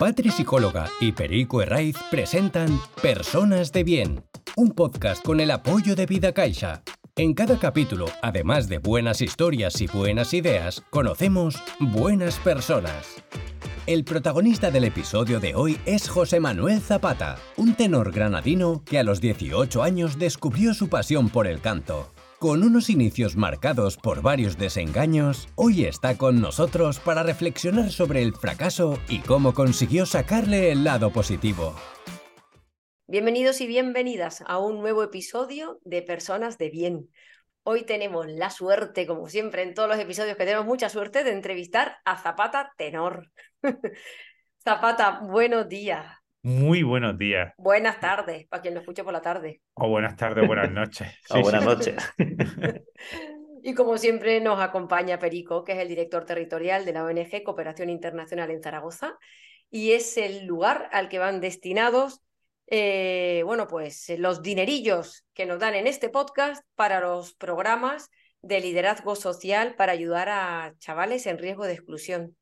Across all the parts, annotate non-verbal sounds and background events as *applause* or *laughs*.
Patri Psicóloga y Perico Herraiz presentan Personas de Bien, un podcast con el apoyo de Vida Caixa. En cada capítulo, además de buenas historias y buenas ideas, conocemos buenas personas. El protagonista del episodio de hoy es José Manuel Zapata, un tenor granadino que a los 18 años descubrió su pasión por el canto. Con unos inicios marcados por varios desengaños, hoy está con nosotros para reflexionar sobre el fracaso y cómo consiguió sacarle el lado positivo. Bienvenidos y bienvenidas a un nuevo episodio de Personas de Bien. Hoy tenemos la suerte, como siempre en todos los episodios que tenemos mucha suerte, de entrevistar a Zapata Tenor. *laughs* Zapata, buenos días. Muy buenos días. Buenas tardes, para quien lo escuche por la tarde. O buenas tardes, buenas noches. *laughs* o buenas noches. *laughs* y como siempre nos acompaña Perico, que es el director territorial de la ONG Cooperación Internacional en Zaragoza, y es el lugar al que van destinados, eh, bueno, pues los dinerillos que nos dan en este podcast para los programas de liderazgo social para ayudar a chavales en riesgo de exclusión.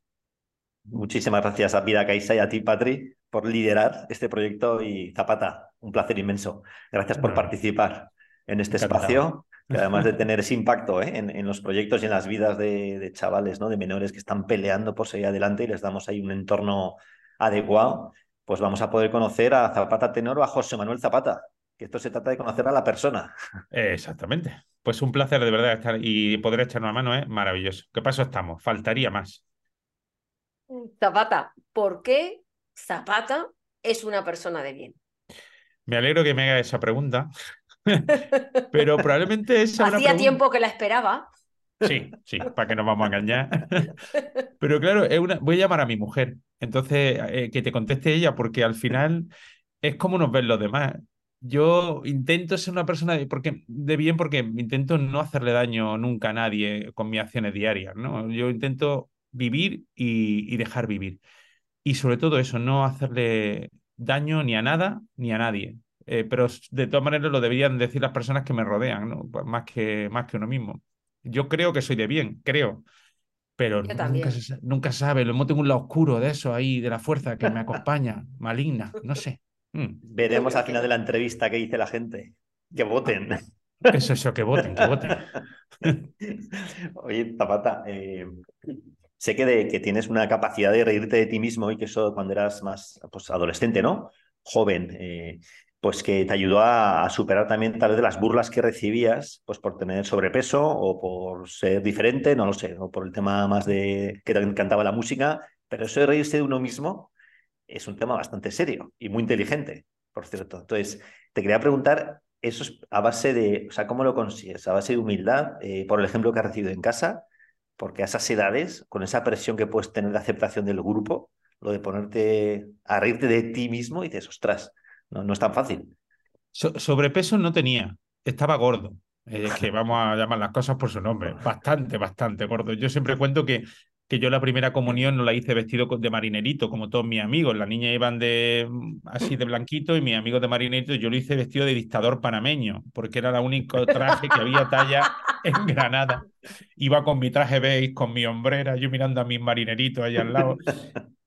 Muchísimas gracias a Vida Caixa y a ti, Patri, por liderar este proyecto y Zapata, un placer inmenso. Gracias por participar en este espacio, que además de *laughs* tener ese impacto ¿eh? en, los proyectos y en las vidas de, chavales, ¿no? de menores que están peleando por seguir adelante y les damos ahí un entorno adecuado, pues vamos a poder conocer a Zapata Tenor o a José Manuel Zapata, que esto se trata de conocer a la persona. Exactamente. Pues un placer de verdad estar y poder echar una mano, es maravilloso. ¿Qué paso estamos? Faltaría más. Zapata, ¿por qué Zapata es una persona de bien? Me alegro que me haga esa pregunta, *laughs* pero probablemente es Hacía tiempo que la esperaba. Sí, sí, para que nos vamos a engañar. *laughs* Pero claro, es una... voy a llamar a mi mujer, entonces eh, que te conteste ella, porque al final es como nos ven los demás. Yo intento ser una persona de, porque, de bien porque intento no hacerle daño nunca a nadie con mis acciones diarias, ¿no? Yo intento vivir y, dejar vivir. Y sobre todo eso, no hacerle daño ni a nada ni a nadie. Eh, pero de todas maneras lo deberían decir las personas que me rodean, ¿no? Pues más, que, más que uno mismo. Yo creo que soy de bien, creo. Pero nunca se, nunca sabe, lo tengo un lado oscuro de eso ahí, de la fuerza que me *laughs* acompaña, maligna, no sé. Mm. Veremos al final de la entrevista qué dice la gente. Que voten. es eso? Que voten, que voten. *laughs* Oye, Zapata, eh, sé que, de, que tienes una capacidad de reírte de ti mismo y que eso cuando eras más pues, adolescente, ¿no? Joven, eh, pues que te ayudó a, superar también tal vez las burlas que recibías, pues por tener sobrepeso o por ser diferente, no lo sé, o por el tema más de que te encantaba la música, pero eso de reírse de uno mismo es un tema bastante serio y muy inteligente, por cierto. Entonces, te quería preguntar, eso es a base de, o sea, ¿cómo lo consigues? ¿A base de humildad? Eh, por el ejemplo que has recibido en casa, porque a esas edades, con esa presión que puedes tener de aceptación del grupo, lo de ponerte a reírte de ti mismo, y dices, ostras, no, no es tan fácil. sobrepeso no tenía, estaba gordo. Es que *laughs* vamos a llamar las cosas por su nombre. Bastante, bastante gordo. Yo siempre cuento que, que yo la primera comunión no la hice vestido de marinerito, como todos mis amigos. Las niñas iban de así de blanquito y mis amigos de marinerito, yo lo hice vestido de dictador panameño, porque era el único traje que había talla *laughs* en Granada. Iba con mi traje beige, con mi hombrera, yo mirando a mis marineritos allá al lado.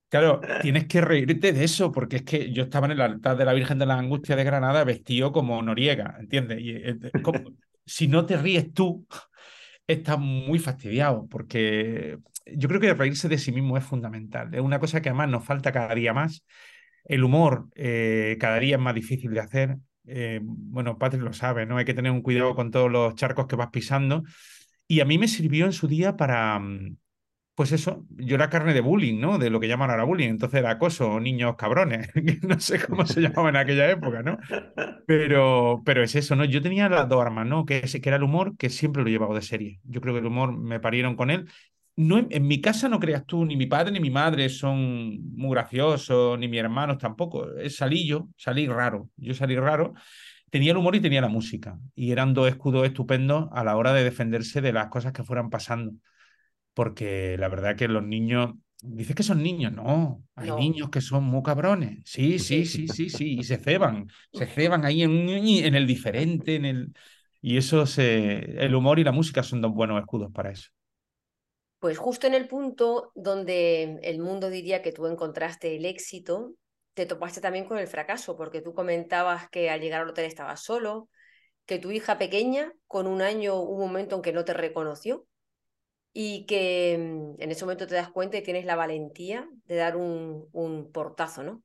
Claro, tienes que reírte de eso, porque es que yo estaba en el altar de la Virgen de la Angustia de Granada vestido como Noriega, ¿entiendes? Y, eh, si no te ríes tú, estás muy fastidiado, porque yo creo que reírse de sí mismo es fundamental. Es una cosa que además nos falta cada día más. El humor eh, cada día es más difícil de hacer. Eh, bueno, Patrick lo sabe, ¿no? Hay que tener un cuidado con todos los charcos que vas pisando. Y a mí me sirvió en su día para, mm, pues eso, yo era carne de bullying, ¿no? De lo que llaman ahora bullying. Entonces era acoso, niños cabrones, *laughs* no sé cómo se llamaba en aquella época, ¿no? Pero, pero es eso, ¿no? Yo tenía las dos armas, ¿no? Que, que era el humor, que siempre lo he llevado de serie. Yo creo que el humor me parieron con él. No, en, mi casa no creas tú, ni mi padre ni mi madre son muy graciosos, ni mis hermanos tampoco. Salí yo, salí raro. Yo salí raro tenía el humor y tenía la música. Y eran dos escudos estupendos a la hora de defenderse de las cosas que fueran pasando. Porque la verdad que los niños, dices que son niños, no, hay niños que son muy cabrones. Sí, sí, sí, sí, sí, y se ceban, se *laughs* ceban ahí en, en el diferente, en el... Y eso, se, el humor y la música son dos buenos escudos para eso. Pues justo en el punto donde el mundo diría que tú encontraste el éxito, te topaste también con el fracaso, porque tú comentabas que al llegar al hotel estabas solo, que tu hija pequeña, con un año, un momento en que no te reconoció y que mm, en ese momento te das cuenta y tienes la valentía de dar un, un portazo, ¿no?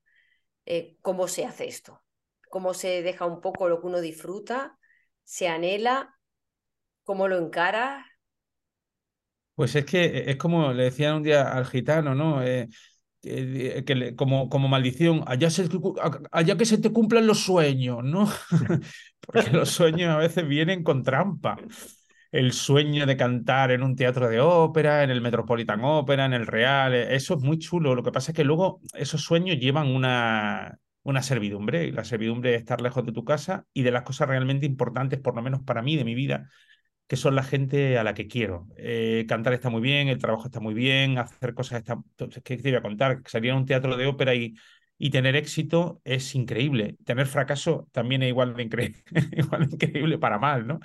Eh, ¿Cómo se hace esto? ¿Cómo se deja un poco lo que uno disfruta? ¿Se anhela? ¿Cómo lo encara? Pues es que es como le decían un día al gitano, ¿no? Eh, que, como, como maldición, allá, se, allá que se te cumplan los sueños, ¿no? *laughs* *laughs* Porque los sueños a veces vienen con trampa. El sueño de cantar en un teatro de ópera, en el Metropolitan Opera, en el Real, eh, eso es muy chulo. Lo que pasa es que luego esos sueños llevan una, una servidumbre, y la servidumbre es estar lejos de tu casa y de las cosas realmente importantes, por lo menos para mí, de mi vida, que son la gente a la que quiero. Eh, cantar está muy bien, el trabajo está muy bien, hacer cosas está... ¿Qué te iba a contar? Salir a un teatro de ópera y, y tener éxito es increíble. Tener fracaso también es igual de, increíble, *laughs* igual de increíble para mal, ¿no?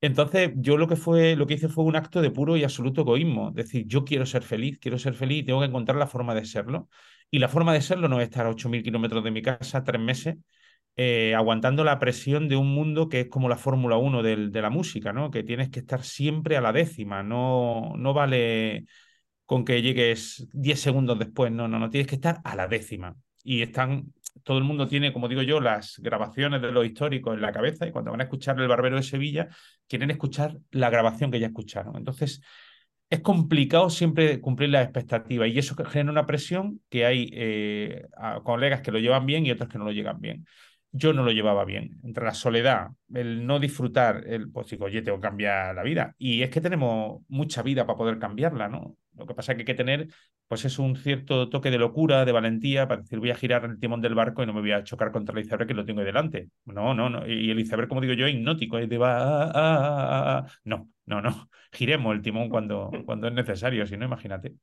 Entonces, yo lo que fue, lo que hice fue un acto de puro y absoluto egoísmo. Es decir, yo quiero ser feliz, quiero ser feliz y tengo que encontrar la forma de serlo. Y la forma de serlo no es estar a 8.000 kilómetros de mi casa tres meses eh, aguantando la presión de un mundo que es como la Fórmula 1 de la música, ¿no? Que tienes que estar siempre a la décima, no, no vale con que llegues 10 segundos después, no, no, no, tienes que estar a la décima. Y están, todo el mundo tiene, como digo yo, las grabaciones de los históricos en la cabeza y cuando van a escuchar El Barbero de Sevilla, quieren escuchar la grabación que ya escucharon. Entonces, es complicado siempre cumplir las expectativas y eso genera una presión que hay eh, colegas que lo llevan bien y otros que no lo llegan bien yo no lo llevaba bien. Entre la soledad, el no disfrutar, el, pues digo, oye, tengo que cambiar la vida. Y es que tenemos mucha vida para poder cambiarla, ¿no? Lo que pasa es que hay que tener, pues es un cierto toque de locura, de valentía, para decir, voy a girar el timón del barco y no me voy a chocar contra el iceberg que lo tengo ahí delante. No, no, no. Y el iceberg, como digo yo, es hipnótico, es de va, ah, ah, ah, no, no, no. Giremos el timón cuando, cuando es necesario, si no, imagínate.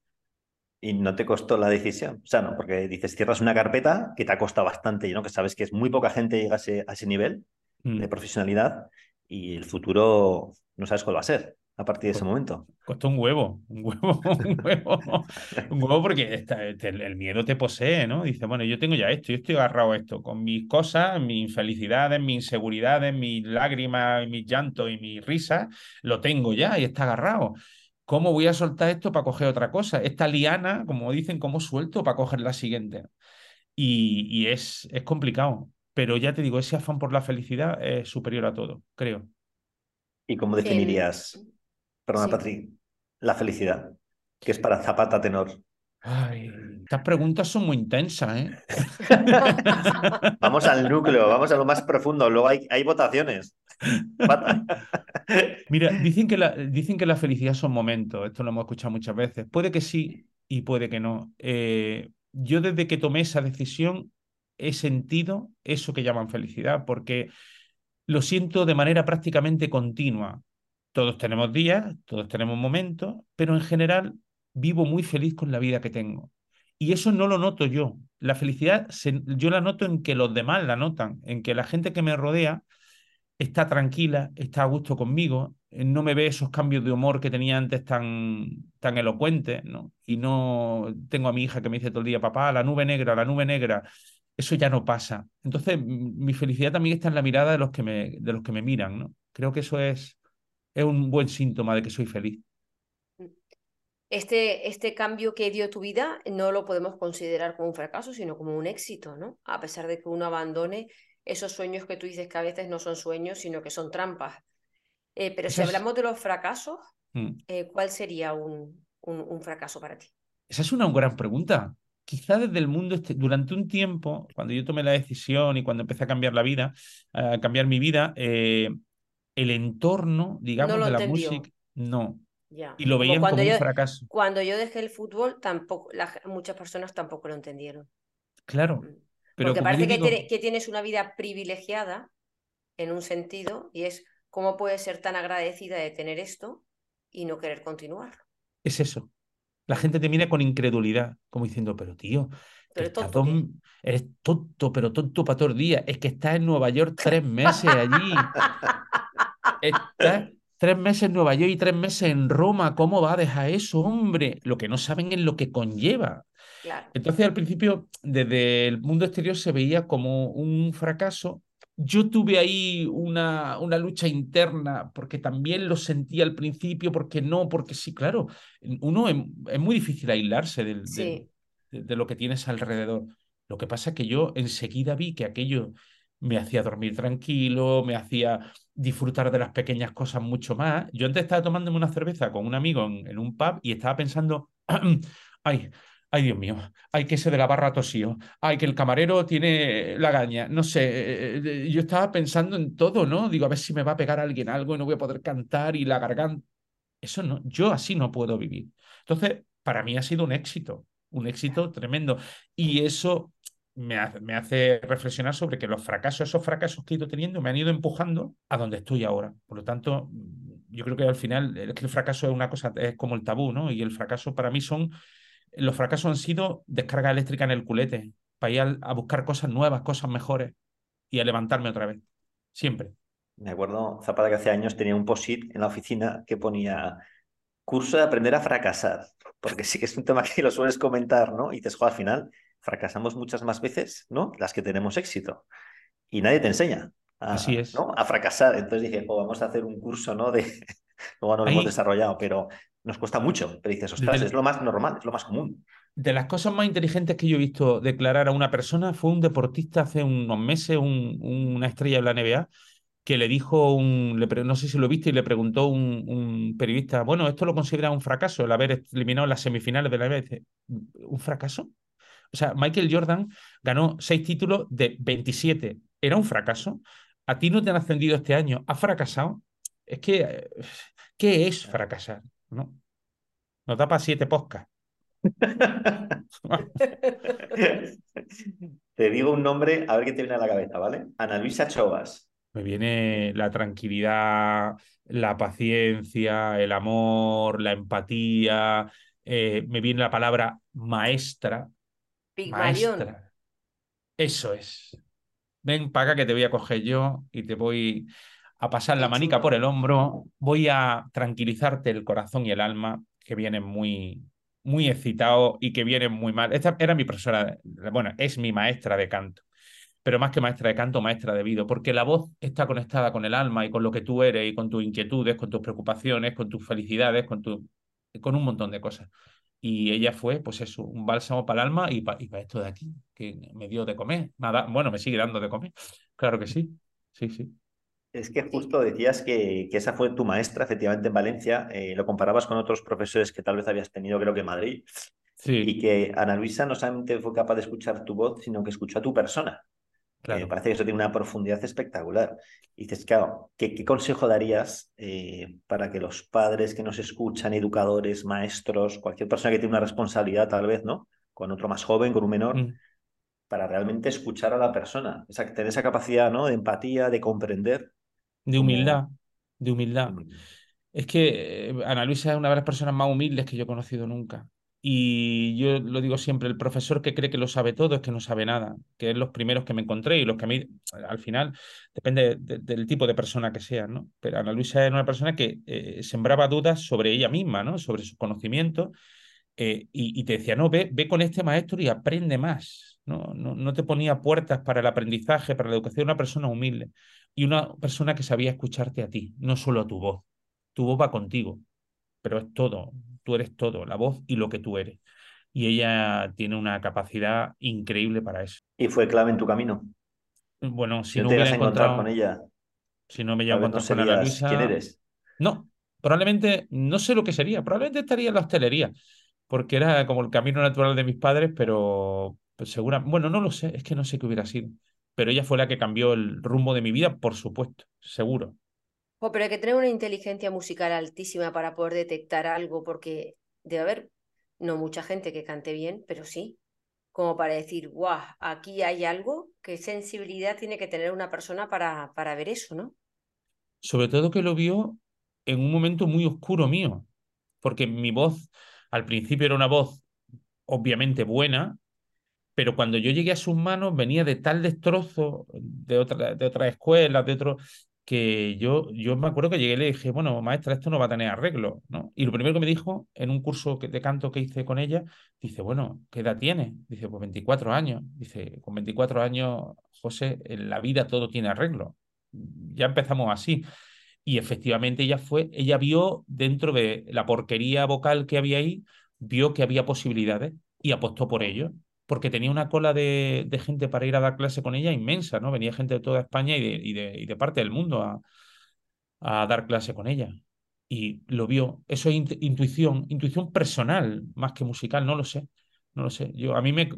Y no te costó la decisión. O sea, no, porque dices, cierras una carpeta que te ha costado bastante, ¿no? Que sabes que es muy poca gente llega a ese, a ese nivel de mm. profesionalidad y el futuro no sabes cuál va a ser a partir de ese momento. Costó un huevo, un huevo, *laughs* un huevo, un huevo porque el miedo te posee, ¿no? Dice, bueno, yo tengo ya esto, yo estoy agarrado a esto, con mis cosas, mis infelicidades, mis inseguridades, mis lágrimas, mis llantos y mis risas, lo tengo ya y está agarrado. ¿Cómo voy a soltar esto para coger otra cosa? Esta liana, como dicen, ¿cómo suelto para coger la siguiente? Y, es, es complicado. Pero ya te digo, ese afán por la felicidad es superior a todo, creo. ¿Y cómo definirías, perdona, Patri, la felicidad? ¿Qué es para Zapata Tenor? Ay, estas preguntas son muy intensas, ¿eh? *laughs* vamos al núcleo, vamos a lo más profundo. Luego hay, hay votaciones. Mira, dicen que, la, dicen que la felicidad son momentos, esto lo hemos escuchado muchas veces. Puede que sí y puede que no. Eh, yo desde que tomé esa decisión he sentido eso que llaman felicidad, porque lo siento de manera prácticamente continua. Todos tenemos días, todos tenemos momentos, pero en general vivo muy feliz con la vida que tengo. Y eso no lo noto yo. La felicidad yo la noto en que los demás la notan, en que la gente que me rodea está tranquila, está a gusto conmigo, eh, no me ve esos cambios de humor que tenía antes tan, tan elocuentes, ¿no? Y no tengo a mi hija que me dice todo el día, papá, la nube negra, la nube negra. Eso ya no pasa. Entonces, mi felicidad también está en la mirada de los que me, de los que me miran, ¿no? Creo que eso es, es un buen síntoma de que soy feliz. Este, este cambio que dio tu vida no lo podemos considerar como un fracaso, sino como un éxito, ¿no? A pesar de que uno abandone esos sueños que tú dices que a veces no son sueños, sino que son trampas. Eh, pero si hablamos de los fracasos, mm. eh, ¿cuál sería un, un, fracaso para ti? Esa es una gran pregunta. Quizá desde el mundo, este, durante un tiempo, cuando yo tomé la decisión y cuando empecé a cambiar la vida, a cambiar mi vida, eh, el entorno, digamos, de la música, no. Y lo veían como, un fracaso. Cuando yo dejé el fútbol, tampoco, muchas personas tampoco lo entendieron. Claro. Mm. Porque parece que, tienes una vida privilegiada en un sentido y es cómo puedes ser tan agradecida de tener esto y no querer continuar. Es eso. La gente te mira con incredulidad, como diciendo, pero tío, pero tonto, eres tonto, pero tonto para todo el día. Es que estás en Nueva York *laughs* tres meses allí. estás tres meses en Nueva York y tres meses en Roma, ¿cómo va a dejar eso, hombre? Lo que no saben es lo que conlleva. Claro. Entonces, al principio, desde el mundo exterior se veía como un fracaso. Yo tuve ahí una, una lucha interna porque también lo sentía al principio, porque no, porque sí, claro, uno es, es muy difícil aislarse del, Sí. del- de, de lo que tienes alrededor. Lo que pasa es que yo enseguida vi que aquello me hacía dormir tranquilo, me hacía disfrutar de las pequeñas cosas mucho más. Yo antes estaba tomándome una cerveza con un amigo en, en un pub y estaba pensando, *clears throat* ay, ay Dios mío, ay que ese de la barra tosío, ay que el camarero tiene la gaña, no sé, eh, eh, yo estaba pensando en todo, ¿no? Digo, a ver si me va a pegar alguien algo y no voy a poder cantar y la garganta. Eso no, yo así no puedo vivir. Entonces, para mí ha sido un éxito, un éxito tremendo. Y eso me hace, reflexionar sobre que los fracasos, esos fracasos que he ido teniendo, me han ido empujando a donde estoy ahora. Por lo tanto, yo creo que al final que el fracaso es una cosa, es como el tabú, ¿no? Y el fracaso para mí son, los fracasos han sido descarga eléctrica en el culete, para ir a, buscar cosas nuevas, cosas mejores y a levantarme otra vez. Siempre. Me acuerdo, Zapata, que hace años tenía un post-it en la oficina que ponía curso de aprender a fracasar, porque sí que es un tema que lo sueles comentar, ¿no? Y dices, jo, al final fracasamos muchas más veces, ¿no? Las que tenemos éxito. Y nadie te enseña a, Así es. ¿no? a fracasar. Entonces dije, jo, vamos a hacer un curso, ¿no? De... *laughs* Luego no lo Ahí- hemos desarrollado, pero nos cuesta mucho. Pero dices, ostras, es lo más normal, es lo más común. De las cosas más inteligentes que yo he visto declarar a una persona fue un deportista hace unos meses, un- una estrella de la NBA, que le dijo un, le pre- no sé si lo viste, y le preguntó un, un periodista, bueno, ¿esto lo considera un fracaso el haber eliminado las semifinales de la NBA? Y dice, ¿un fracaso? O sea, Michael Jordan ganó seis títulos de 27. ¿Era un fracaso? ¿A ti no te han ascendido este año? ¿Has fracasado? Es que, eh, ¿qué es fracasar? ¿No? Nos da para siete podcasts. *laughs* Te digo un nombre, a ver qué te viene a la cabeza, ¿vale? Ana Luisa Chovas. Me viene la tranquilidad, la paciencia, el amor, la empatía. eh, me viene la palabra maestra. Pigmalión. Maestra. Eso es. Ven para acá que te voy a coger yo y te voy a pasar la manica por el hombro. Voy a tranquilizarte el corazón y el alma, que vienen muy, muy excitados y que vienen muy mal. Esta era mi profesora, bueno, es mi maestra de canto. Pero más que maestra de canto, maestra de vida, porque la voz está conectada con el alma y con lo que tú eres y con tus inquietudes, con tus preocupaciones, con tus felicidades, con, tu, con un montón de cosas. Y ella fue, pues eso, un bálsamo para el alma y para esto de aquí, que me dio de comer. Nada, bueno, me sigue dando de comer. Claro que sí. Sí, sí. Es que justo decías que, que esa fue tu maestra, efectivamente, en Valencia. eh, lo comparabas con otros profesores que tal vez habías tenido, creo que en Madrid. Sí, Y que Ana Luisa no solamente fue capaz de escuchar tu voz, sino que escuchó a tu persona. Eh, claro. me parece que eso tiene una profundidad espectacular. Y dices, claro, ¿qué, qué consejo darías eh, para que los padres que nos escuchan, educadores, maestros, cualquier persona que tiene una responsabilidad, tal vez, ¿no? Con otro más joven, con un menor, Mm. para realmente escuchar a la persona, esa, tener esa capacidad, ¿no? De empatía, de comprender. De humildad, de humildad. Es que eh, Ana Luisa es una de las personas más humildes que yo he conocido nunca. Y yo lo digo siempre, el profesor que cree que lo sabe todo es que no sabe nada, que es los primeros que me encontré y los que a mí, al final, depende de- del tipo de persona que sea, ¿no? Pero Ana Luisa era una persona que eh, sembraba dudas sobre ella misma, ¿no? Sobre sus conocimientos eh, y, y te decía, no, ve, ve con este maestro y aprende más, ¿no? No, no te ponía puertas para el aprendizaje, para la educación, una persona humilde y una persona que sabía escucharte a ti, no solo a tu voz. Tu voz va contigo, pero es todo, tú eres todo, la voz y lo que tú eres. Y ella tiene una capacidad increíble para eso. Y fue clave en tu camino. Bueno, si no te hubiera encontrado, con ella, si no me tal llevo a vez no con Ana Luisa, quién eres. no, probablemente, no sé lo que sería, probablemente estaría en la hostelería, porque era como el camino natural de mis padres, pero pues, segura, bueno, no lo sé, es que no sé qué hubiera sido, pero ella fue la que cambió el rumbo de mi vida, por supuesto, seguro. Jo, pero hay que tener una inteligencia musical altísima para poder detectar algo, porque debe haber no mucha gente que cante bien, pero sí, como para decir, guau, aquí hay algo, qué sensibilidad tiene que tener una persona para, para ver eso, ¿no? Sobre todo que lo vio en un momento muy oscuro mío, porque mi voz al principio era una voz obviamente buena, pero cuando yo llegué a sus manos venía de tal destrozo de otra, de otras escuelas, de otro, que yo, yo me acuerdo que llegué y le dije, bueno, maestra, esto no va a tener arreglo, ¿no? Y lo primero que me dijo en un curso de canto que hice con ella, dice, bueno, ¿qué edad tiene? Dice, pues 24 años. Dice, con 24 años, José, en la vida todo tiene arreglo. Ya empezamos así. Y efectivamente ella fue, ella vio dentro de la porquería vocal que había ahí, vio que había posibilidades y apostó por ello porque tenía una cola de, gente para ir a dar clase con ella inmensa, ¿no? Venía gente de toda España y de, parte del mundo a, dar clase con ella. Y lo vio. Eso es intuición, intuición personal, más que musical, no lo sé. No lo sé. Yo, a mí me,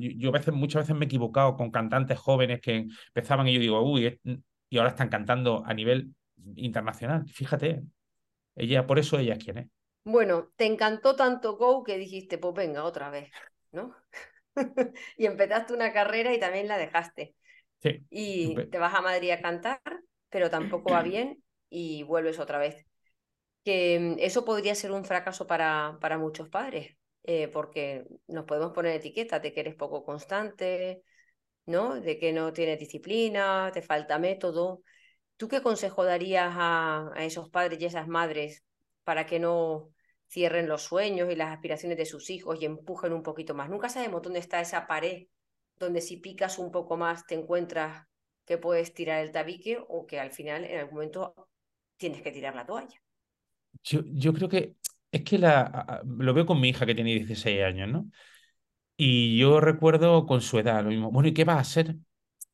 yo, veces, muchas veces me he equivocado con cantantes jóvenes que empezaban y yo digo, uy, y ahora están cantando a nivel internacional. Fíjate, ella, por eso ella es quien es. Bueno, te encantó tanto Go que dijiste, pues venga, otra vez, ¿no? *laughs* y empezaste una carrera y también la dejaste. Y te vas a Madrid a cantar, pero tampoco va *clears throat* bien y vuelves otra vez. Que mm, eso podría ser un fracaso para, para muchos padres, eh, porque nos podemos poner etiquetas de que eres poco constante, ¿no? De que no tienes disciplina, te falta método. ¿Tú qué consejo darías a, a esos padres y esas madres para que no cierren los sueños y las aspiraciones de sus hijos y empujen un poquito más. Nunca sabemos dónde está esa pared donde si picas un poco más te encuentras que puedes tirar el tabique o que al final en algún momento tienes que tirar la toalla. Yo, yo creo que es que la, lo veo con mi hija que tiene 16 años, ¿no? Y yo recuerdo con su edad lo mismo. Bueno, ¿y qué vas a hacer?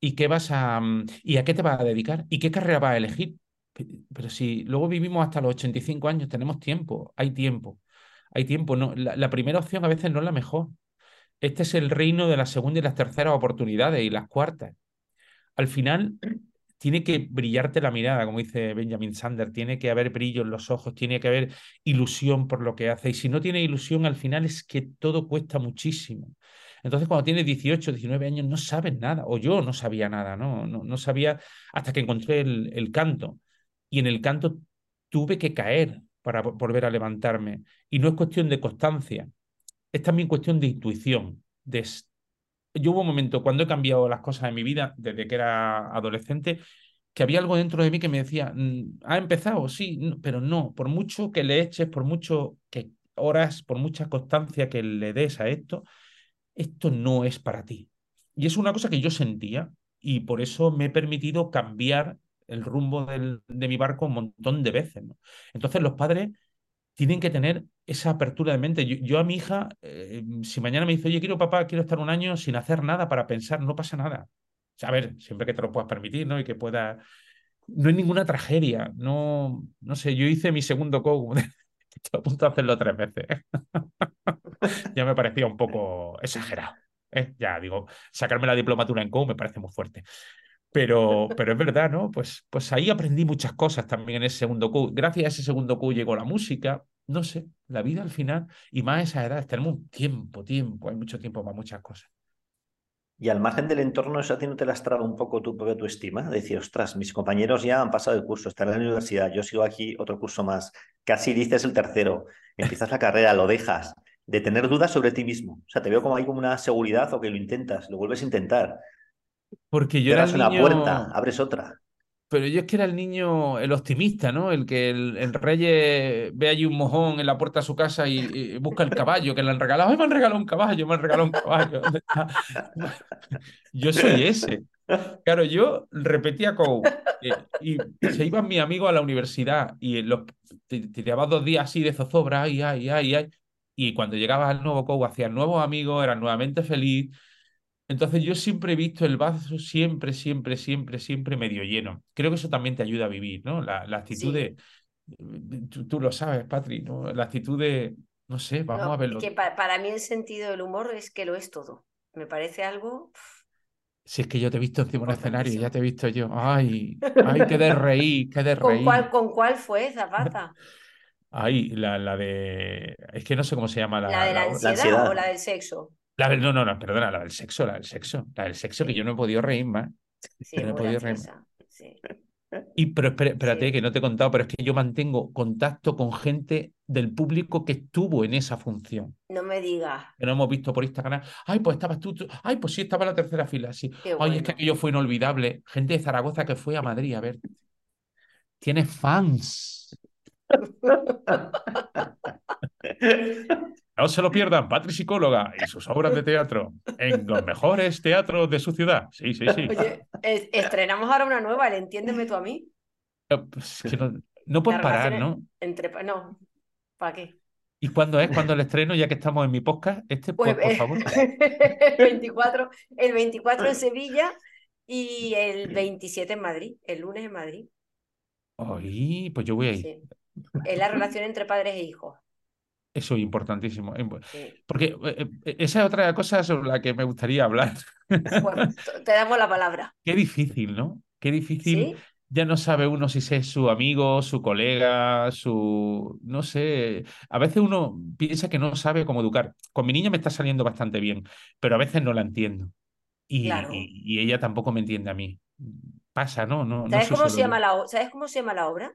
¿Y qué vas a mm, y a qué te vas a dedicar? ¿Y qué carrera vas a elegir? Pero si luego vivimos hasta los 85 años, tenemos tiempo, hay tiempo, hay tiempo. No, la, primera opción a veces no es la mejor. Este es el reino de la segunda y las terceras oportunidades y las cuartas. Al final, tiene que brillarte la mirada, como dice Benjamin Sander, tiene que haber brillo en los ojos, tiene que haber ilusión por lo que hace. Y si no tiene ilusión, al final es que todo cuesta muchísimo. Entonces, cuando tienes 18, 19 años, no sabes nada, o yo no sabía nada, no, no, no sabía hasta que encontré el, el canto y en el canto tuve que caer para volver a levantarme. Y no es cuestión de constancia, es también cuestión de intuición. De... Yo hubo un momento cuando he cambiado las cosas en mi vida, desde que era adolescente, que había algo dentro de mí que me decía, mm, ha empezado, sí, pero no, por mucho que le eches, por mucho que horas, por mucha constancia que le des a esto, esto no es para ti. Y es una cosa que yo sentía y por eso me he permitido cambiar el rumbo de mi barco un montón de veces. Entonces los padres tienen que tener esa apertura de mente. Yo, a mi hija, eh, si mañana me dice, oye, quiero papá, quiero estar un año sin hacer nada para pensar, no pasa nada. a ver, siempre que te lo puedas permitir, ¿no? Y que pueda... No es ninguna tragedia, no, no sé, yo hice mi segundo co, *laughs* estoy a punto de hacerlo tres veces. *laughs* ya me parecía un poco exagerado. ¿eh? Ya digo, sacarme la diplomatura en co me parece muy fuerte. Pero, pero es verdad, ¿no? Pues, pues ahí aprendí muchas cosas también en ese segundo Q. Gracias a ese segundo Q llegó la música. No sé, la vida al final, y más a esa edad, tenemos tiempo, tiempo, hay mucho tiempo para muchas cosas. Y al margen del entorno, ¿eso a ti te lastraba un poco tu propia tu estima? Decir, ostras, mis compañeros ya han pasado el curso, están en la universidad, yo sigo aquí otro curso más. Casi dices el tercero, empiezas la carrera, lo dejas. De tener dudas sobre ti mismo. O sea, te veo como hay como una seguridad o que lo intentas, lo vuelves a intentar. Porque yo era el una puerta, abres otra. Pero yo es que era el niño, el optimista, ¿no? El que el, rey ve allí un mojón en la puerta de su casa y, busca el caballo que le han regalado. ¡Ay, me han regalado un caballo! Me han regalado un caballo. *laughs* Yo soy ese. Claro, yo repetía con... Eh, y se iba mi amigo a la universidad y los, tiraba dos días así de zozobra, ay, ay, ay, ay. Y cuando llegaba al nuevo COU, hacía nuevos amigos, era nuevamente feliz entonces yo siempre he visto el vaso siempre, siempre, siempre, siempre medio lleno. Creo que eso también te ayuda a vivir, ¿no? La, actitud de, tú, lo sabes, Patri, ¿no? La actitud de, no sé, vamos a verlo. Que para, mí el sentido del humor es que lo es todo. Me parece algo... Si es que yo te he visto encima de un escenario, ya te he visto yo. Ay, ay, qué de reír, qué de reír. ¿Con cuál, ¿con cuál fue Zapata? *laughs* Ay, la, la de. Es que no sé cómo se llama la. ¿La de la, ansiedad, o la del sexo? La no, no, no, perdona, la del sexo, la del sexo, la del sexo que yo no he podido reír más. Sí, no he podido reír Y pero espérate, que no te he contado, pero es que yo mantengo contacto con gente del público que estuvo en esa función. No me digas. Que no hemos visto por Instagram. Ay, pues estabas tú, Ay, pues sí, estaba en la tercera fila. Sí. Ay, es que aquello fue inolvidable. Gente de Zaragoza que fue a Madrid a ver. Tiene fans. *laughs* No se lo pierdan, Patri Psicóloga y sus obras de teatro en los mejores teatros de su ciudad. Sí, sí, sí. Oye, es- estrenamos ahora una nueva, el Entiéndeme tú a mí. Pues, que no, no puedes parar, ¿no? Entre, no, ¿para qué? ¿Y cuándo es? ¿Cuándo el estreno? Ya que estamos en mi podcast, este, Pues, por, por favor. *laughs* el 24, el 24 en Sevilla y el 27 en Madrid, el lunes en Madrid. Ay, pues yo voy a ir. Sí. Es la relación entre padres e hijos. Eso es importantísimo. Eh, sí. Porque eh, eh, esa es otra cosa sobre la que me gustaría hablar. *laughs* T- te damos la palabra. Qué difícil, ¿no? Qué difícil. ¿Sí? Ya no sabe uno si es su amigo, su colega, su... No sé. A veces uno piensa que no sabe cómo educar. Con mi niña me está saliendo bastante bien, pero a veces no la entiendo. Y, Claro. y- y ella tampoco me entiende a mí. Pasa, ¿no? No, ¿Sabes cómo, se llama la, ¿Sabes cómo se llama la obra?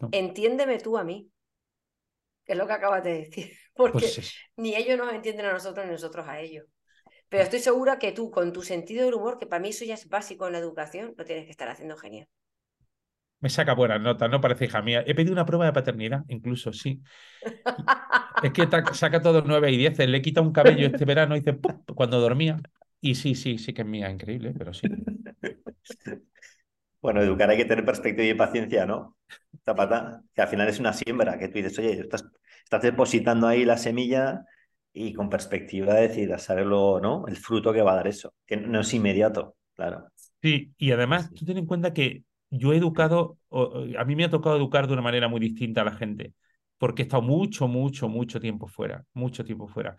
No. Entiéndeme tú a mí. Que es lo que acabas de decir. *laughs* Porque Pues es- ni ellos nos entienden a nosotros ni nosotros a ellos. Pero estoy segura que tú, con tu sentido del humor, que para mí eso ya es básico en la educación, lo tienes que estar haciendo genial. me saca buenas notas, no parece hija mía. He pedido una prueba de paternidad, incluso, sí. Es que saca todos 9 y 10. Le quita un cabello este verano y dice ¡pum! cuando dormía. Y sí, sí, sí que es mía, increíble, pero sí. *laughs* Bueno, educar hay que tener perspectiva y paciencia, ¿no? Zapata, que al final es una siembra, que tú dices, oye, estás, estás depositando ahí la semilla y con perspectiva decir, a saberlo, ¿no? El fruto que va a dar eso, que no es inmediato, claro. Sí, y además, Sí. tú ten en cuenta que yo he educado, a mí me ha tocado educar de una manera muy distinta a la gente, porque he estado mucho, mucho, mucho tiempo fuera, mucho tiempo fuera.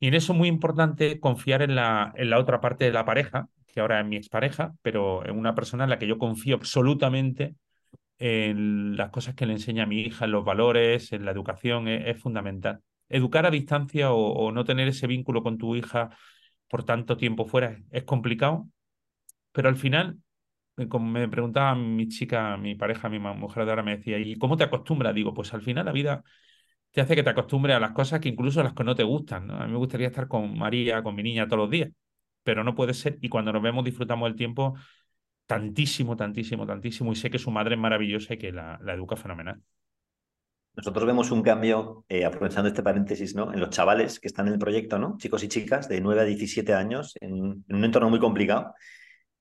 Y en eso es muy importante confiar en la, en la otra parte de la pareja, que ahora es mi expareja, pero en una persona en la que yo confío absolutamente en las cosas que le enseña a mi hija, en los valores, en la educación, es, es fundamental. Educar a distancia o, no tener ese vínculo con tu hija por tanto tiempo fuera es, es complicado, pero al final, eh, como me preguntaba mi chica, mi pareja, mi mujer de ahora, me decía, ¿y cómo te acostumbras? Digo, pues al final la vida te hace que te acostumbres a las cosas que incluso a las que no te gustan. A mí me gustaría estar con María, con mi niña todos los días, pero no puede ser. Y cuando nos vemos disfrutamos el tiempo tantísimo, tantísimo, tantísimo. Y sé que su madre es maravillosa y que la, educa fenomenal. Nosotros vemos un cambio, eh, aprovechando este paréntesis, ¿no? En los chavales que están en el proyecto, ¿no? Chicos y chicas de 9 a 17 años, en, en un entorno muy complicado.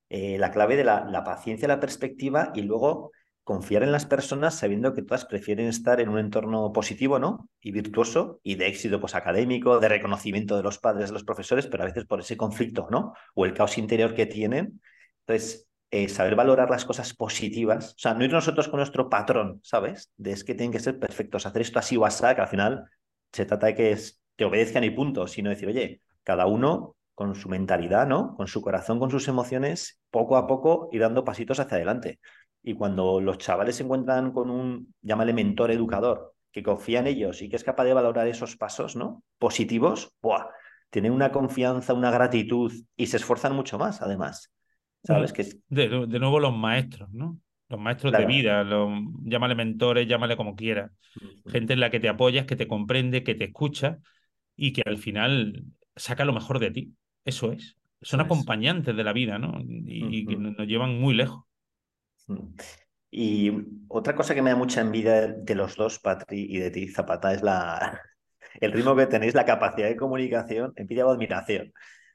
Eh, la clave de la, la paciencia, la perspectiva y luego confiar en las personas sabiendo que todas prefieren estar en un entorno positivo, ¿no? Y virtuoso y de éxito pues académico, de reconocimiento de los padres, de los profesores, pero a veces por ese conflicto, ¿no? O el caos interior que tienen. Entonces, eh, saber valorar las cosas positivas, o sea, no ir nosotros con nuestro patrón, ¿sabes? De es que tienen que ser perfectos, hacer esto así o así, que al final se trata de que te obedezcan y punto, sino decir, oye, cada uno con su mentalidad, ¿no? Con su corazón, con sus emociones, poco a poco ir dando pasitos hacia adelante. Y cuando los chavales se encuentran con un, llámale mentor educador, que confía en ellos y que es capaz de valorar esos pasos, ¿no? Positivos, ¡buah! Tienen una confianza, una gratitud y se esfuerzan mucho más, además. ¿Sabes? Que De, de nuevo los maestros, ¿no? Los maestros de vida, los, llámale mentores, llámale como quieras. Gente en la que te apoyas, que te comprende, que te escucha y que al final saca lo mejor de ti. Eso es. Son acompañantes de la vida, ¿no? Y, y que nos llevan muy lejos. Mm. Y otra cosa que me da mucha envidia de los dos, Patri, y de ti, Zapata, es la, el ritmo que tenéis, la capacidad de comunicación, envidia o admiración.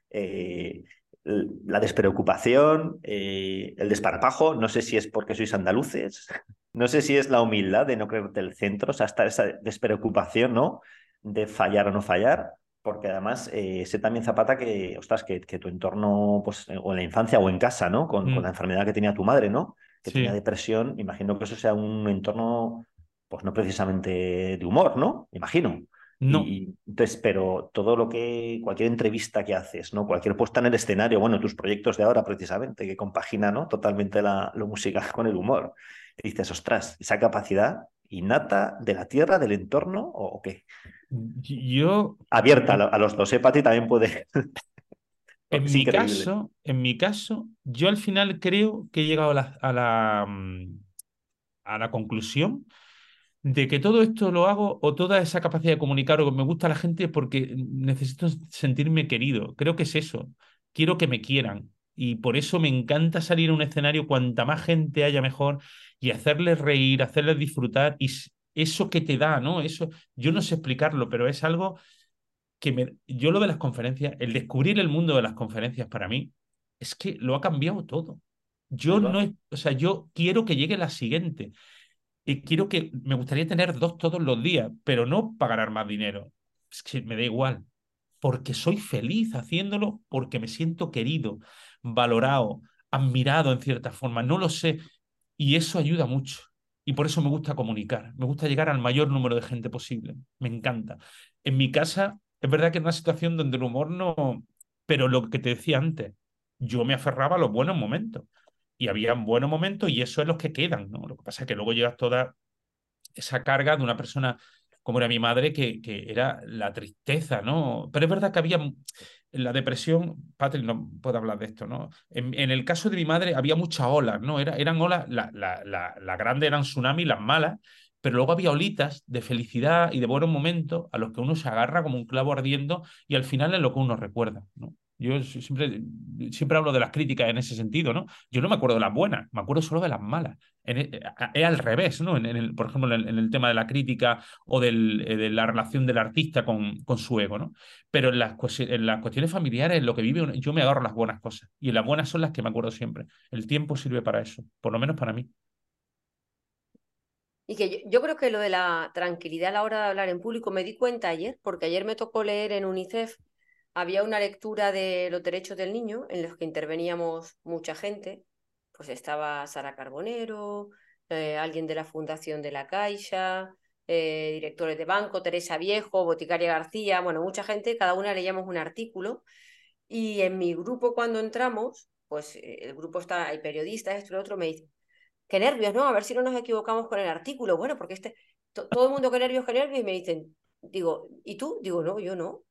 Eh, la despreocupación, eh, el desparpajo, no sé si es porque sois andaluces, no sé si es la humildad de no creerte el centro, o sea, hasta esa despreocupación, ¿no? De fallar o no fallar, porque además eh, sé también, Zapata, que, ostras, que, que tu entorno, pues, o en la infancia o en casa, ¿no? Con, Mm. con la enfermedad que tenía tu madre, ¿no? Que Sí. tenía depresión, imagino que eso sea un entorno, pues no precisamente de humor, ¿no? Imagino. No, Y, entonces, pero todo lo que, cualquier entrevista que haces, ¿no? Cualquier puesta en el escenario, bueno, tus proyectos de ahora precisamente, que compagina, ¿no? Totalmente la, lo musical con el humor. Y dices, ostras, esa capacidad innata de la tierra, del entorno, o, o qué? yo Abierta a los dos, ¿eh? Pati también puede. En Es mi increíble. caso, en mi caso, yo al final creo que he llegado a la, a la, mm, a la conclusión de que todo esto lo hago o toda esa capacidad de comunicar o que me gusta a la gente porque necesito sentirme querido. Creo que es eso. Quiero que me quieran. Y por eso me encanta salir a un escenario cuanta más gente haya mejor y hacerles reír, hacerles disfrutar y eso que te da, ¿no? Eso, yo no sé explicarlo, pero es algo que me, yo lo de las conferencias, el descubrir el mundo de las conferencias para mí, es que lo ha cambiado todo. Yo no, o sea, yo quiero que llegue la siguiente. Y quiero que, me gustaría tener dos todos los días, pero no para ganar más dinero. Es que me da igual, porque soy feliz haciéndolo, porque me siento querido, valorado, admirado en cierta forma, no lo sé. Y eso ayuda mucho. Y por eso me gusta comunicar, me gusta llegar al mayor número de gente posible, me encanta. En mi casa, es verdad que es una situación donde el humor no, pero lo que te decía antes, yo me aferraba a los buenos momentos y había buenos momentos y eso es los que quedan, ¿no? Lo que pasa es que luego llevas toda esa carga de una persona como era mi madre, que, que era la tristeza, ¿no? Pero es verdad que había la depresión, Patrick no puede hablar de esto, ¿no? En, el caso de mi madre había muchas olas, ¿no? Era, eran olas, la, la, la, la grande eran tsunamis, las malas, pero luego había olitas de felicidad y de buenos momentos a los que uno se agarra como un clavo ardiendo y al final es lo que uno recuerda, ¿no? Yo siempre, siempre hablo de las críticas en ese sentido, ¿no? Yo no me acuerdo de las buenas, me acuerdo solo de las malas. E, es al revés, ¿no? En, el, por ejemplo, en el, tema de la crítica o eh, de la relación del artista con, con su ego, ¿no? Pero en las, en las cuestiones familiares, en lo que vive, yo me agarro las buenas cosas. Y las buenas son las que me acuerdo siempre. El tiempo sirve para eso, por lo menos para mí. Y que yo, creo que lo de la tranquilidad a la hora de hablar en público me di cuenta ayer, porque ayer me tocó leer en UNICEF, había una lectura de los derechos del niño en los que interveníamos mucha gente, pues estaba Sara Carbonero, eh, alguien de la Fundación de la Caixa, eh, directores de banco, Teresa Viejo, Boticaria García, bueno, mucha gente, cada una leíamos un artículo. Y en mi grupo cuando entramos, pues eh, el grupo está, hay periodistas, esto y lo otro, me dice, qué nervios, ¿no? A ver si no nos equivocamos con el artículo. Bueno, porque este, todo el mundo qué nervios, qué nervios, y me dicen, digo, ¿y tú? Digo, no, yo no.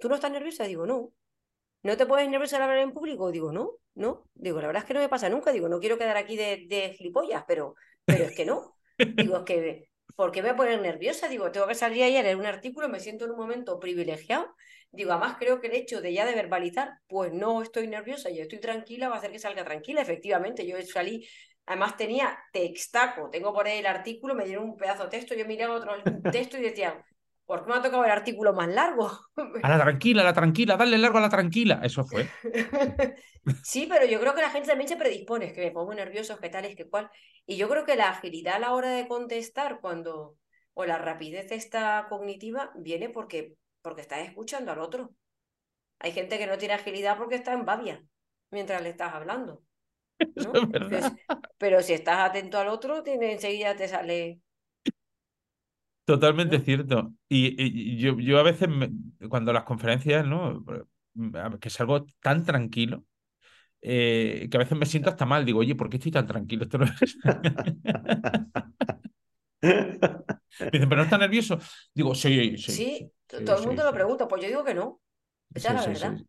¿Tú no estás nerviosa? Digo, no. ¿No te puedes nerviosa al hablar en público? Digo, no, no. Digo, la verdad es que no me pasa nunca. Digo, no quiero quedar aquí de, de gilipollas, pero, pero es que no. Digo, es que, ¿por qué me voy a poner nerviosa? Digo, tengo que salir ahí a leer un artículo, me siento en un momento privilegiado. Digo, además creo que el hecho de ya de verbalizar, pues no estoy nerviosa, yo estoy tranquila, va a hacer que salga tranquila. Efectivamente, yo salí Además tenía textaco, tengo por ahí el artículo, me dieron un pedazo de texto, yo miraba otro *laughs* texto y decía, ¿por qué me ha tocado el artículo más largo? *laughs* A la tranquila, a la tranquila, dale largo a la tranquila. Eso fue. *laughs* sí, pero yo creo que la gente también se predispone, es que me pongo nervioso, que tal, es que cual. Y yo creo que la agilidad a la hora de contestar cuando, o la rapidez esta cognitiva, viene porque, porque estás escuchando al otro. Hay gente que no tiene agilidad porque está en babia mientras le estás hablando. *laughs* pero si estás atento al otro, tiene, enseguida te sale. Totalmente cierto. Y, yo, yo, a veces, cuando las conferencias, ¿no? Que salgo tan tranquilo, eh, que a veces me siento hasta mal. Digo, oye, ¿por qué estoy tan tranquilo? Esto no es... *laughs* *laughs* me dicen, ¿pero no estás nervioso? Digo, sí, sí. Sí, todo el mundo lo pregunta, pues yo digo que no. Esa es la verdad.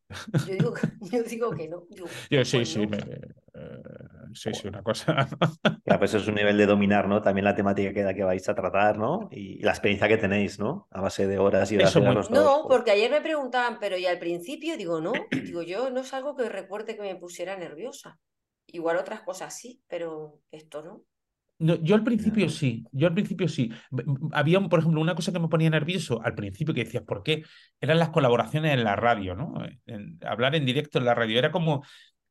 Yo, digo, *laughs* yo, digo, que no. yo, sí, pues sí, me, eh, sí, sí, una cosa. *laughs* Ya, pues es un nivel de dominar, ¿no? También la temática que, que vais a tratar, ¿no? Y, la experiencia que tenéis, ¿no? A base de horas y horas. Eso No, porque ayer me preguntaban, pero y al principio digo, no, digo, yo no es algo que recuerde que me pusiera nerviosa. Igual otras cosas sí, pero esto no. No, yo al principio sí, yo al principio sí. Había, por ejemplo, una cosa que me ponía nervioso al principio que decías, ¿por qué? Eran las colaboraciones en la radio, ¿no? hablar en directo en la radio. Era como,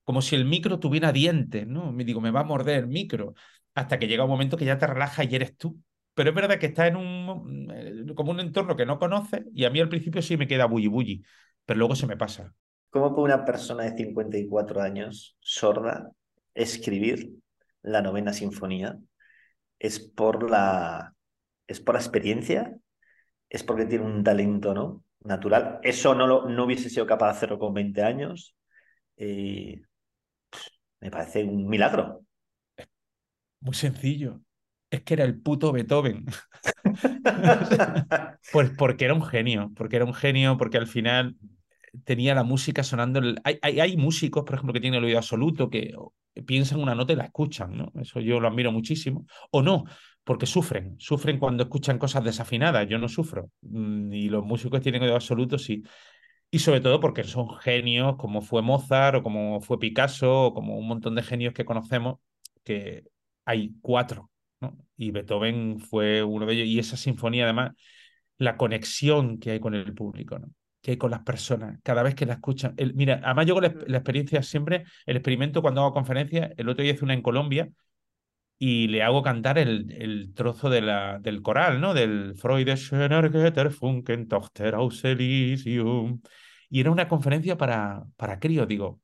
como si el micro tuviera dientes, ¿no? Me digo, me va a morder el micro, hasta que llega un momento que ya te relajas y eres tú. Pero es verdad que estás en un, eh, como un entorno que no conoces y a mí al principio sí me queda bully bully, pero luego se me pasa. ¿Cómo puede una persona de 54 años, sorda, escribir la novena sinfonía? ¿Es por la, es por la experiencia? ¿Es porque tiene un talento ¿no? natural? Eso no, lo, no hubiese sido capaz de hacerlo con 20 años. Eh, me parece un milagro. Muy sencillo. Es que era el puto Beethoven. *laughs* *laughs* pues porque era un genio, porque era un genio, porque al final tenía la música sonando. Hay, hay, músicos, por ejemplo, que tienen el oído absoluto, que piensan una nota y la escuchan, ¿no? Eso yo lo admiro muchísimo. O no, porque sufren, sufren cuando escuchan cosas desafinadas. Yo no sufro. Mm, y los músicos tienen oído absoluto sí. Y sobre todo porque son genios como fue Mozart o como fue Picasso o como un montón de genios que conocemos, que hay cuatro. Y Beethoven fue uno de ellos. Y esa sinfonía, además, la conexión que hay con el público, ¿no? Que hay con las personas, cada vez que la escuchan. El, mira, además yo la, la, experiencia siempre, el experimento cuando hago conferencias, el otro día hice una en Colombia y le hago cantar el, el trozo de la, del coral, ¿no? Del Freude Funken Tochter aus Elysium. Y era una conferencia para, para críos. Digo,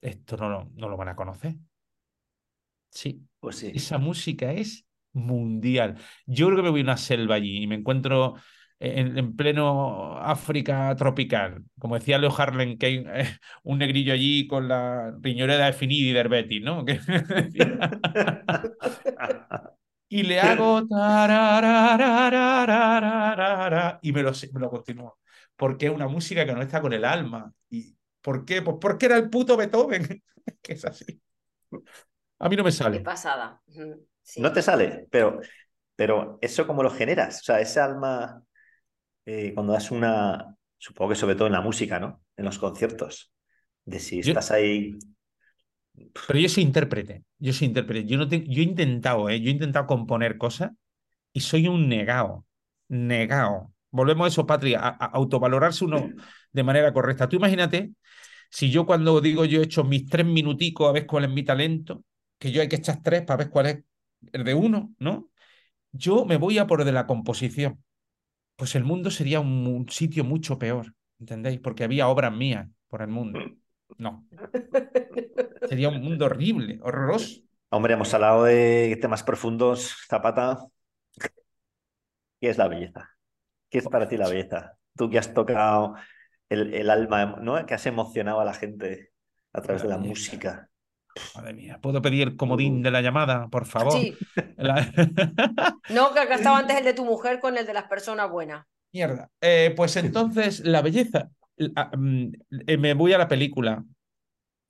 esto no lo, no lo van a conocer. Sí. Pues sí. Esa música es mundial. Yo creo que me voy a una selva allí y me encuentro en, en, pleno África tropical. Como decía Leo Harlem, que hay eh, un negrillo allí con la riñonera de Finidi de Herbeti, ¿no? *laughs* y le hago y me lo, me lo continúo. Porque es una música que no está con el alma. ¿Y por qué? Pues porque era el puto Beethoven, *laughs* que es así. A mí no me sale. Qué pasada. Sí. No te sale, pero, pero eso cómo lo generas. O sea, ese alma eh, cuando das una, supongo que sobre todo en la música, ¿no? En los conciertos, de si Yo- estás ahí... Pero yo soy intérprete, yo soy intérprete. Yo, no te- yo he intentado, ¿eh? Yo he intentado componer cosas y soy un negado, negado. Volvemos a eso, Patria, a, a autovalorarse uno *laughs* de manera correcta. Tú imagínate si yo cuando digo yo he hecho mis tres minuticos a ver cuál es mi talento, que yo hay que echar tres para ver cuál es el de uno, ¿no? Yo me voy a por de la composición. Pues el mundo sería un, un sitio mucho peor, ¿entendéis? Porque había obras mías por el mundo. No, *laughs* sería un mundo horrible, horroroso. Hombre, hemos hablado de temas profundos, Zapata. ¿Qué es la belleza? ¿Qué es para ti la belleza? Tú que has tocado el, el alma, ¿no? Que has emocionado a la gente a través de la belleza. música. Madre mía, ¿puedo pedir el comodín de la llamada, por favor? Sí, La- *laughs* no, que acá estaba antes el de tu mujer con el de las personas buenas. Mierda. Eh, pues entonces, la belleza. La- mm, eh, me voy a la película.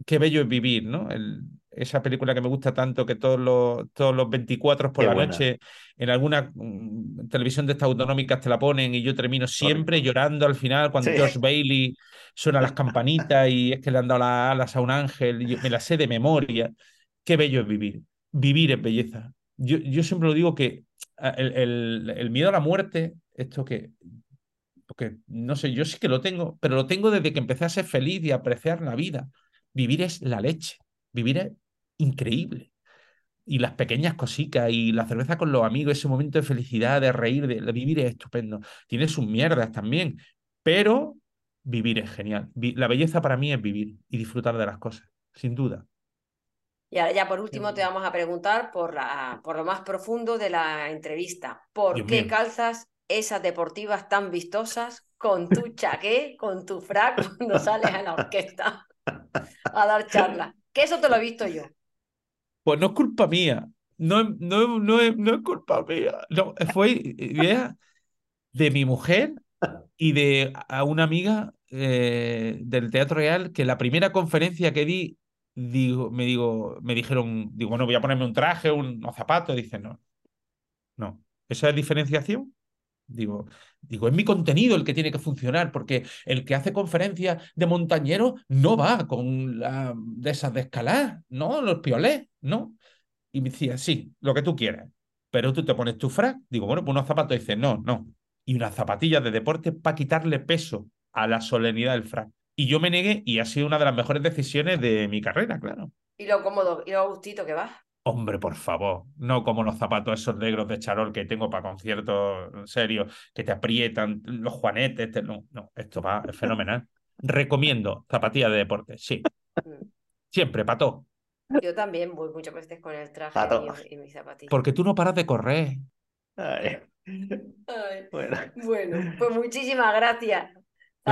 Qué bello es vivir, ¿no? El- esa película que me gusta tanto que todos los, todos los 24 por Qué la buena. noche en alguna mm, televisión de estas autonómicas te la ponen y yo termino siempre Correcto. llorando al final cuando Sí. George Bailey suena las campanitas y es que le han dado las alas a un ángel y yo me la sé de memoria. Qué bello es vivir. Vivir es belleza. Yo, yo siempre lo digo que ah, el, el- el miedo a la muerte, esto que porque no sé, yo sí que lo tengo, pero lo tengo desde que empecé a ser feliz y a apreciar la vida. Vivir es la leche, vivir es increíble. Y las pequeñas cositas y la cerveza con los amigos, ese momento de felicidad, de reír, de, de vivir es estupendo. Tiene sus mierdas también, pero vivir es genial. La belleza para mí es vivir y disfrutar de las cosas, sin duda. Y ahora ya por último te vamos a preguntar por, la, por lo más profundo de la entrevista. ¿Por Dios qué mío. calzas esas deportivas tan vistosas con tu chaqué, con tu frac *laughs* cuando sales a la orquesta a dar charlas? Que eso te lo he visto yo. Pues no es culpa mía. No, no, no, es, no es culpa mía. No, fue idea de mi mujer y de a una amiga eh, del Teatro Real que la primera conferencia que di, digo, me, digo, me dijeron, digo, bueno, voy a ponerme un traje, un- unos zapatos. Dice, no, no. ¿Esa es diferenciación? Digo, digo, es mi contenido el que tiene que funcionar, porque el que hace conferencias de montañero no va con la, de esas de escalar, ¿no? Los piolés, ¿no? Y me decía, sí, lo que tú quieras, pero tú te pones tu frac. Digo, bueno, pues unos zapatos. Dice, no, no. Y unas zapatillas de deporte para quitarle peso a la solemnidad del frac. Y yo me negué y ha sido una de las mejores decisiones de mi carrera, claro. Y lo cómodo y lo gustito que vas. Hombre, por favor, no como los zapatos esos negros de charol que tengo para conciertos serios, que te aprietan, los juanetes, te- no, no, esto va es fenomenal. Recomiendo zapatillas de deporte, sí, siempre, pato, Yo también voy muchas veces con el traje Pato. y, y mis zapatillas. porque tú no paras de correr. Ay, Ay, bueno. bueno, pues muchísimas gracias. Las que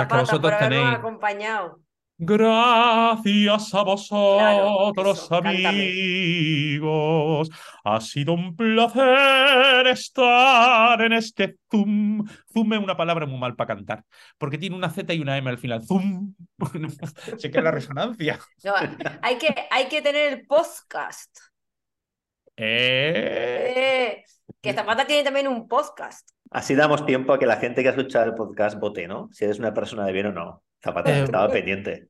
Zapata, vosotros por habernos tenéis. acompañado. Gracias a vosotros, eso, cántame. amigos. Ha sido un placer estar en este Zoom. Zoom es una palabra muy mal para cantar, porque tiene una Z y una M al final. Zoom. *laughs* Se queda la resonancia. No, hay, que, hay que tener el podcast. Eh, Eh, que Zapata tiene también un podcast. Así damos tiempo a que la gente que ha escuchado el podcast vote, ¿no? Si eres una persona de bien o no. Zapata Eh, estaba pendiente.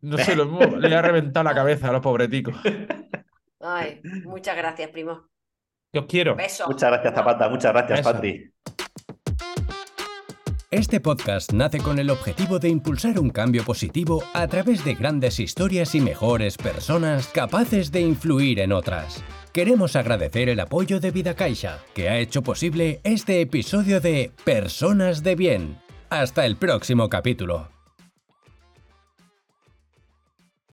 No sé, lo mismo le ha reventado la cabeza a los pobreticos. *laughs* Ay, muchas gracias, primo. Que os quiero. Besos. Muchas gracias, Zapata. Muchas gracias, Eso. Patri. Este podcast nace con el objetivo de impulsar un cambio positivo a través de grandes historias y mejores personas capaces de influir en otras. Queremos agradecer el apoyo de Vida Caixa, que ha hecho posible este episodio de Personas de Bien. Hasta el próximo capítulo.